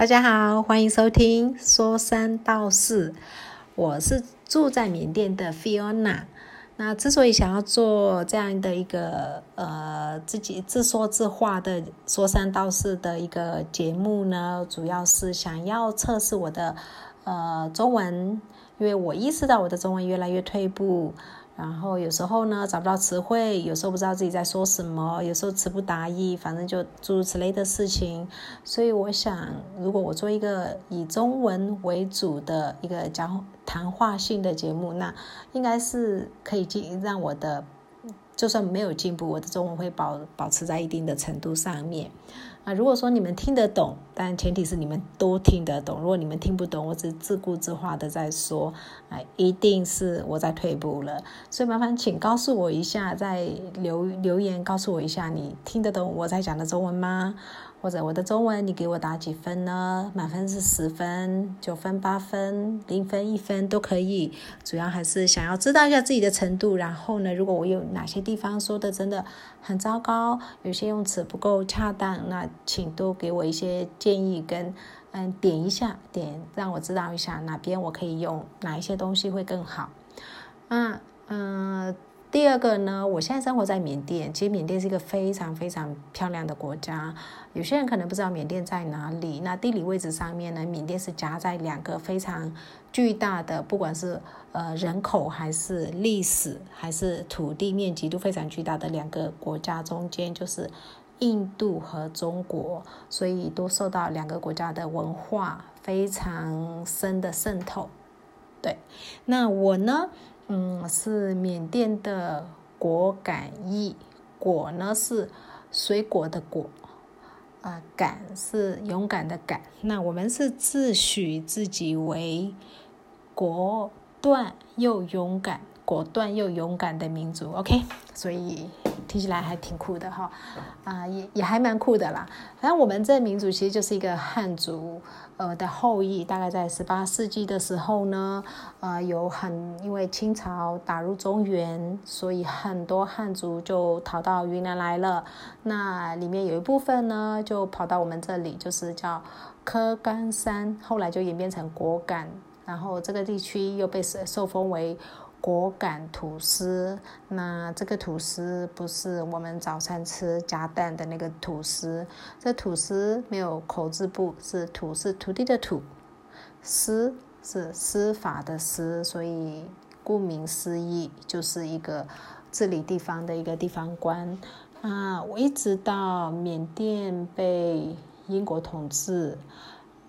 大家好，欢迎收听说三道四。我是住在缅甸的 Fiona。那之所以想要做这样的一个呃自己自说自话的说三道四的一个节目呢，主要是想要测试我的呃中文，因为我意识到我的中文越来越退步。然后有时候呢找不到词汇，有时候不知道自己在说什么，有时候词不达意，反正就诸如此类的事情。所以我想，如果我做一个以中文为主的一个讲谈话性的节目，那应该是可以进让我的。就算没有进步，我的中文会保保持在一定的程度上面。啊，如果说你们听得懂，但前提是你们都听得懂。如果你们听不懂，我只自顾自话的在说，啊，一定是我在退步了。所以麻烦请告诉我一下，在留留言告诉我一下，你听得懂我在讲的中文吗？或者我的中文，你给我打几分呢？满分是十分、九分、八分、零分、一分都可以。主要还是想要知道一下自己的程度。然后呢，如果我有哪些地方说的真的很糟糕，有些用词不够恰当，那请多给我一些建议跟嗯点一下点，让我知道一下哪边我可以用哪一些东西会更好。嗯嗯。第二个呢，我现在生活在缅甸。其实缅甸是一个非常非常漂亮的国家。有些人可能不知道缅甸在哪里。那地理位置上面呢，缅甸是夹在两个非常巨大的，不管是呃人口还是历史还是土地面积都非常巨大的两个国家中间，就是印度和中国，所以都受到两个国家的文化非常深的渗透。对，那我呢？嗯，是缅甸的果敢裔，果呢是水果的果，啊，敢是勇敢的敢。那我们是自诩自己为果断又勇敢、果断又勇敢的民族。OK，所以听起来还挺酷的哈，啊，也也还蛮酷的啦。反正我们这民族其实就是一个汉族。呃的后裔，大概在十八世纪的时候呢，呃，有很因为清朝打入中原，所以很多汉族就逃到云南来了。那里面有一部分呢，就跑到我们这里，就是叫柯干山，后来就演变成果敢，然后这个地区又被受封为。果敢吐司，那这个吐司不是我们早餐吃加蛋的那个吐司，这吐司没有口字部，是土是土地的土，司是司法的司，所以顾名思义就是一个治理地方的一个地方官啊。我一直到缅甸被英国统治。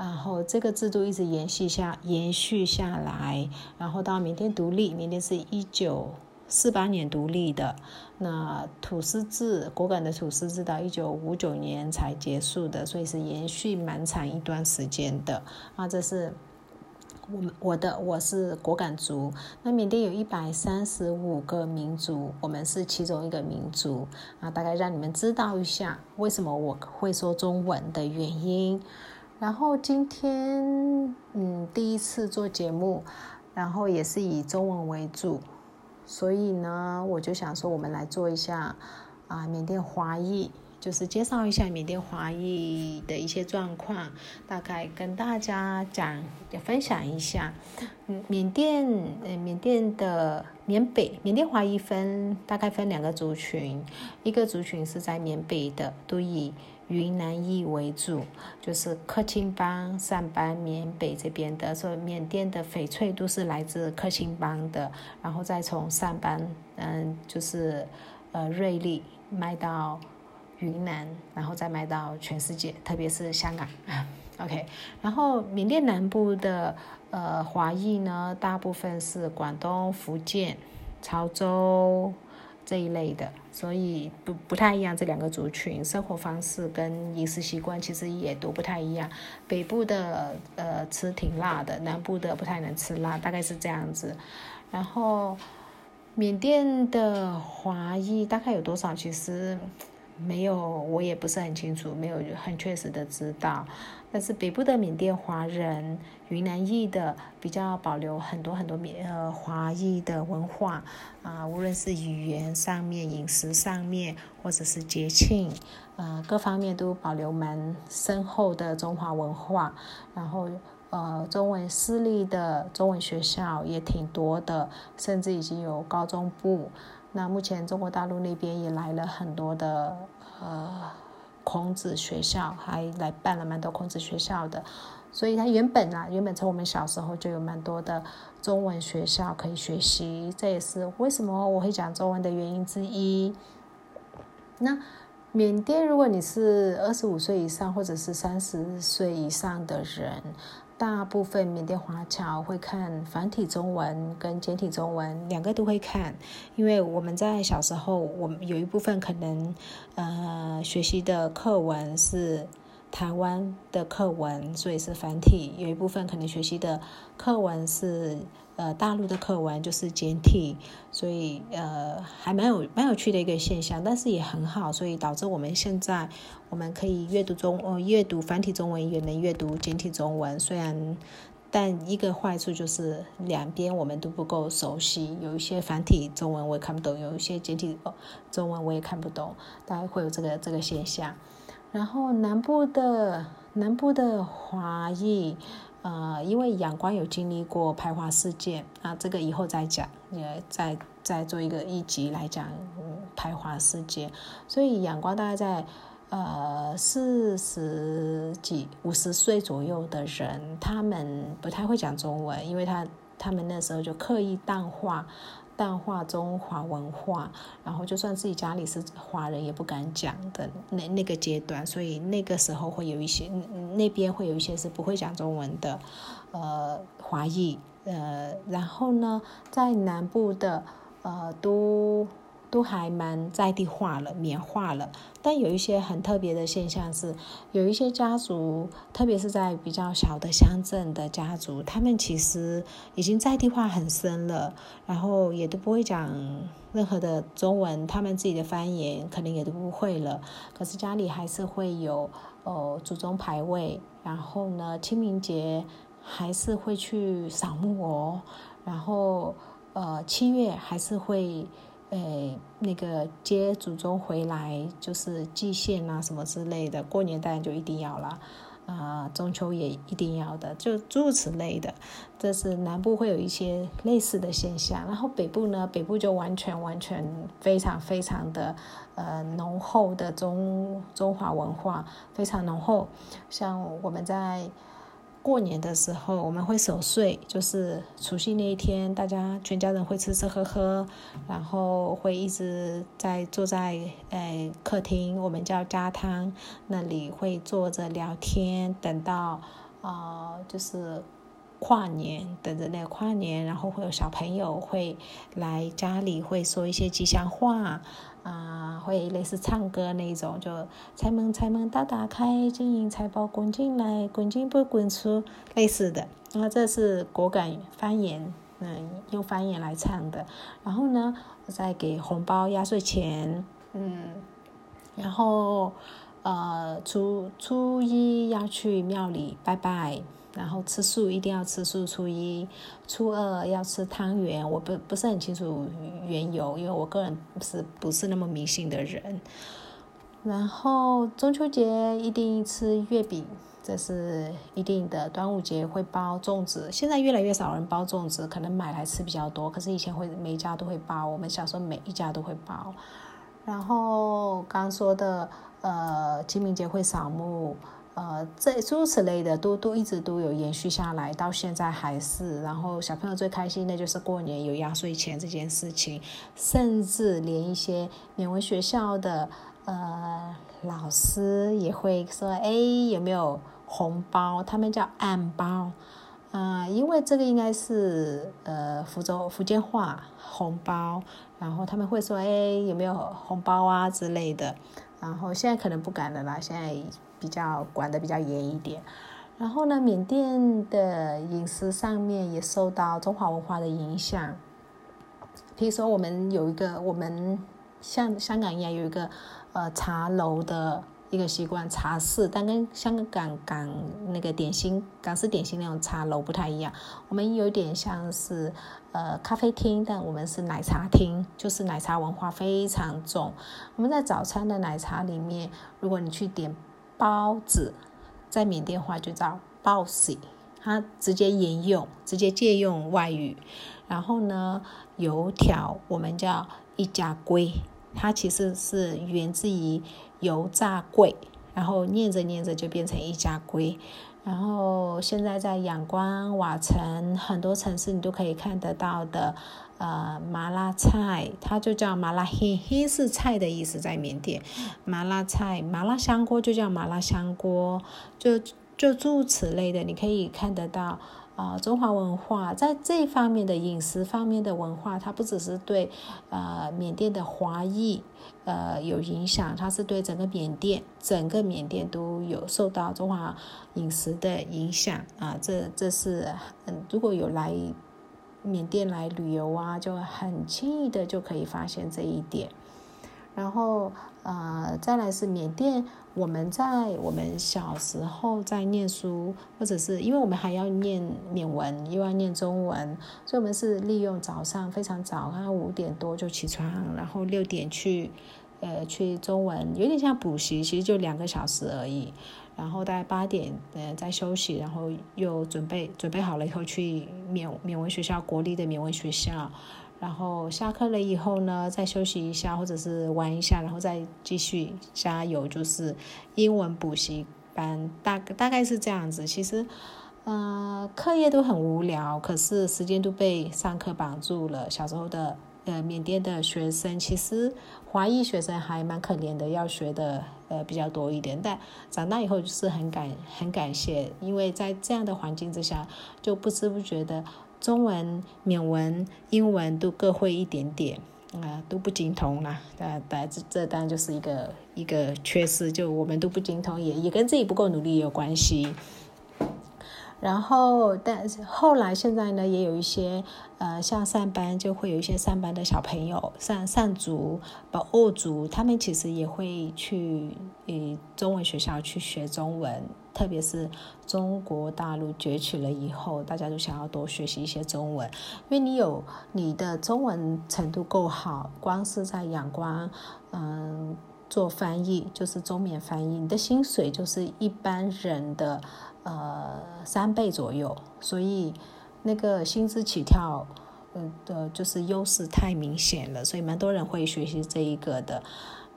然后这个制度一直延续下延续下来，然后到缅甸独立，缅甸是一九四八年独立的，那土司制果敢的土司制到一九五九年才结束的，所以是延续蛮长一段时间的。啊，这是我们我的我是果敢族。那缅甸有一百三十五个民族，我们是其中一个民族啊，大概让你们知道一下为什么我会说中文的原因。然后今天，嗯，第一次做节目，然后也是以中文为主，所以呢，我就想说，我们来做一下啊，缅甸华裔，就是介绍一下缅甸华裔的一些状况，大概跟大家讲，也分享一下。嗯，缅甸，呃，缅甸的缅北，缅甸华裔分大概分两个族群，一个族群是在缅北的，都以。云南裔为主，就是克钦邦、善邦、缅北这边的，所以缅甸的翡翠都是来自克钦邦的，然后再从善邦，嗯，就是呃瑞丽卖到云南，然后再卖到全世界，特别是香港。OK，然后缅甸南部的呃华裔呢，大部分是广东、福建、潮州。这一类的，所以不不太一样。这两个族群生活方式跟饮食习惯其实也都不太一样。北部的呃吃挺辣的，南部的不太能吃辣，大概是这样子。然后缅甸的华裔大概有多少？其实没有，我也不是很清楚，没有很确实的知道。但是北部的缅甸华人、云南裔的比较保留很多很多缅呃华裔的文化啊，无论是语言上面、饮食上面，或者是节庆，呃各方面都保留蛮深厚的中华文化。然后呃中文私立的中文学校也挺多的，甚至已经有高中部。那目前中国大陆那边也来了很多的呃。孔子学校还来办了蛮多孔子学校的，所以他原本啊，原本从我们小时候就有蛮多的中文学校可以学习，这也是为什么我会讲中文的原因之一。那缅甸，如果你是二十五岁以上或者是三十岁以上的人。大部分缅甸华侨会看繁体中文跟简体中文两个都会看，因为我们在小时候，我们有一部分可能，呃，学习的课文是。台湾的课文，所以是繁体；有一部分可能学习的课文是呃大陆的课文，就是简体，所以呃还蛮有蛮有趣的一个现象，但是也很好，所以导致我们现在我们可以阅读中呃阅读繁体中文，也能阅读简体中文。虽然，但一个坏处就是两边我们都不够熟悉，有一些繁体中文我也看不懂，有一些简体中文我也看不懂，大概会有这个这个现象。然后南部的南部的华裔，呃，因为阳光有经历过排华事件啊，这个以后再讲，也再再做一个一集来讲排华事件。所以阳光大概在呃四十几五十岁左右的人，他们不太会讲中文，因为他他们那时候就刻意淡化。淡化中华文化，然后就算自己家里是华人也不敢讲的那那个阶段，所以那个时候会有一些那边会有一些是不会讲中文的，呃，华裔，呃，然后呢，在南部的呃都。都还蛮在地化了、棉化了，但有一些很特别的现象是，有一些家族，特别是在比较小的乡镇的家族，他们其实已经在地化很深了，然后也都不会讲任何的中文，他们自己的方言可能也都不会了。可是家里还是会有哦祖宗牌位，然后呢清明节还是会去扫墓哦，然后呃七月还是会。诶，那个接祖宗回来就是祭献啊什么之类的，过年当然就一定要了，啊，中秋也一定要的，就诸如此类的。这是南部会有一些类似的现象，然后北部呢，北部就完全完全非常非常的呃浓厚的中中华文化，非常浓厚，像我们在。过年的时候，我们会守岁，就是除夕那一天，大家全家人会吃吃喝喝，然后会一直在坐在呃客厅，我们叫家汤那里会坐着聊天，等到啊就是跨年，等着那个跨年，然后会有小朋友会来家里会说一些吉祥话。啊，会类似唱歌那种，就财门财门大打开，金银财宝滚进来，滚进不滚出，类似的。那这是果敢方言，嗯，用方言来唱的。然后呢，再给红包压岁钱，嗯，然后呃，初初一要去庙里拜拜。然后吃素一定要吃素，初一、初二要吃汤圆。我不不是很清楚缘由，因为我个人是不是那么迷信的人。然后中秋节一定吃月饼，这是一定的。端午节会包粽子，现在越来越少人包粽子，可能买来吃比较多。可是以前会每家都会包，我们小时候每一家都会包。然后刚说的，呃，清明节会扫墓。呃，这诸如此类的都都一直都有延续下来，到现在还是。然后小朋友最开心的就是过年有压岁钱这件事情，甚至连一些缅文学校的呃老师也会说：“哎，有没有红包？”他们叫暗包啊，因为这个应该是呃福州福建话红包，然后他们会说：“哎，有没有红包啊之类的。”然后现在可能不敢了啦，现在。比较管的比较严一点，然后呢，缅甸的饮食上面也受到中华文化的影响。比如说，我们有一个，我们像香港一样有一个呃茶楼的。一个习惯茶室，但跟香港港那个点心港式点心那种茶楼不太一样。我们有点像是呃咖啡厅，但我们是奶茶厅，就是奶茶文化非常重。我们在早餐的奶茶里面，如果你去点包子，在缅甸话就叫包西，它直接沿用，直接借用外语。然后呢，油条我们叫一家龟，它其实是源自于。油炸柜，然后念着念着就变成一家龟，然后现在在仰光、瓦城很多城市你都可以看得到的，呃，麻辣菜，它就叫麻辣黑黑是菜的意思，在缅甸，麻辣菜、麻辣香锅就叫麻辣香锅，就就诸如此类的，你可以看得到。啊，中华文化在这方面的饮食方面的文化，它不只是对呃缅甸的华裔呃有影响，它是对整个缅甸整个缅甸都有受到中华饮食的影响啊。这这是嗯，如果有来缅甸来旅游啊，就很轻易的就可以发现这一点。然后呃，再来是缅甸。我们在我们小时候在念书，或者是因为我们还要念缅文，又要念中文，所以我们是利用早上非常早，然后五点多就起床，然后六点去，呃，去中文，有点像补习，其实就两个小时而已。然后大概八点，呃，再休息，然后又准备准备好了以后去缅缅文学校，国立的缅文学校。然后下课了以后呢，再休息一下，或者是玩一下，然后再继续加油，就是英文补习班，大大概是这样子。其实，呃，课业都很无聊，可是时间都被上课绑住了。小时候的呃缅甸的学生，其实华裔学生还蛮可怜的，要学的呃比较多一点。但长大以后就是很感很感谢，因为在这样的环境之下，就不知不觉的。中文、缅文、英文都各会一点点，啊，都不精通啦。呃，这这当然就是一个一个缺失，就我们都不精通，也也跟自己不够努力有关系。然后，但后来现在呢，也有一些呃，像上班就会有一些上班的小朋友，上上族、保二族，他们其实也会去呃中文学校去学中文，特别是中国大陆崛起了以后，大家都想要多学习一些中文，因为你有你的中文程度够好，光是在仰光，嗯，做翻译就是中缅翻译，你的薪水就是一般人的。呃，三倍左右，所以那个薪资起跳，嗯的，就是优势太明显了，所以蛮多人会学习这一个的。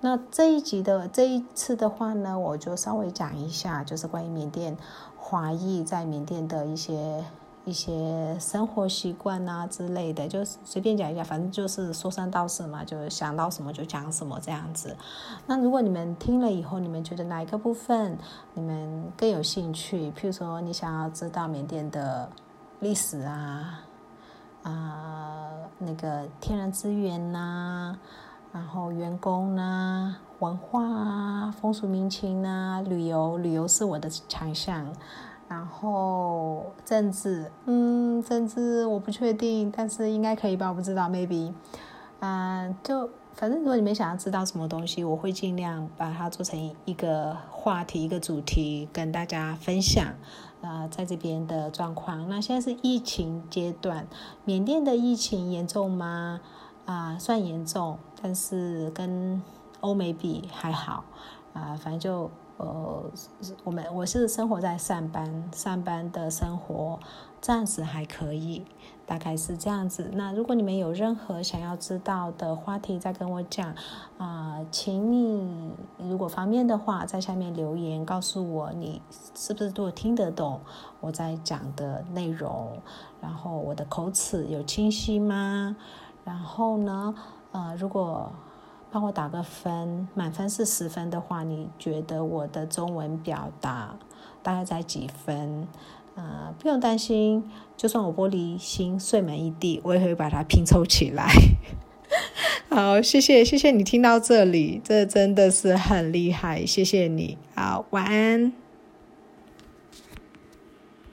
那这一集的这一次的话呢，我就稍微讲一下，就是关于缅甸华裔在缅甸的一些。一些生活习惯啊之类的，就是随便讲一讲，反正就是说三道四嘛，就想到什么就讲什么这样子。那如果你们听了以后，你们觉得哪一个部分你们更有兴趣？譬如说，你想要知道缅甸的历史啊，啊，那个天然资源呐，然后员工呐，文化啊，风俗民情呐，旅游，旅游是我的强项。然后政治，嗯，政治我不确定，但是应该可以吧？我不知道，maybe，嗯，就反正如果你们想要知道什么东西，我会尽量把它做成一个话题、一个主题跟大家分享。呃，在这边的状况，那现在是疫情阶段，缅甸的疫情严重吗？啊，算严重，但是跟欧美比还好。啊，反正就。呃，我们我是生活在上班，上班的生活暂时还可以，大概是这样子。那如果你们有任何想要知道的话题，再跟我讲啊，请你如果方便的话，在下面留言告诉我，你是不是都听得懂我在讲的内容？然后我的口齿有清晰吗？然后呢，呃，如果帮我打个分，满分是十分的话，你觉得我的中文表达大概在几分？呃，不用担心，就算我玻璃心碎满一地，我也会把它拼凑起来。好，谢谢，谢谢你听到这里，这真的是很厉害，谢谢你。好，晚安。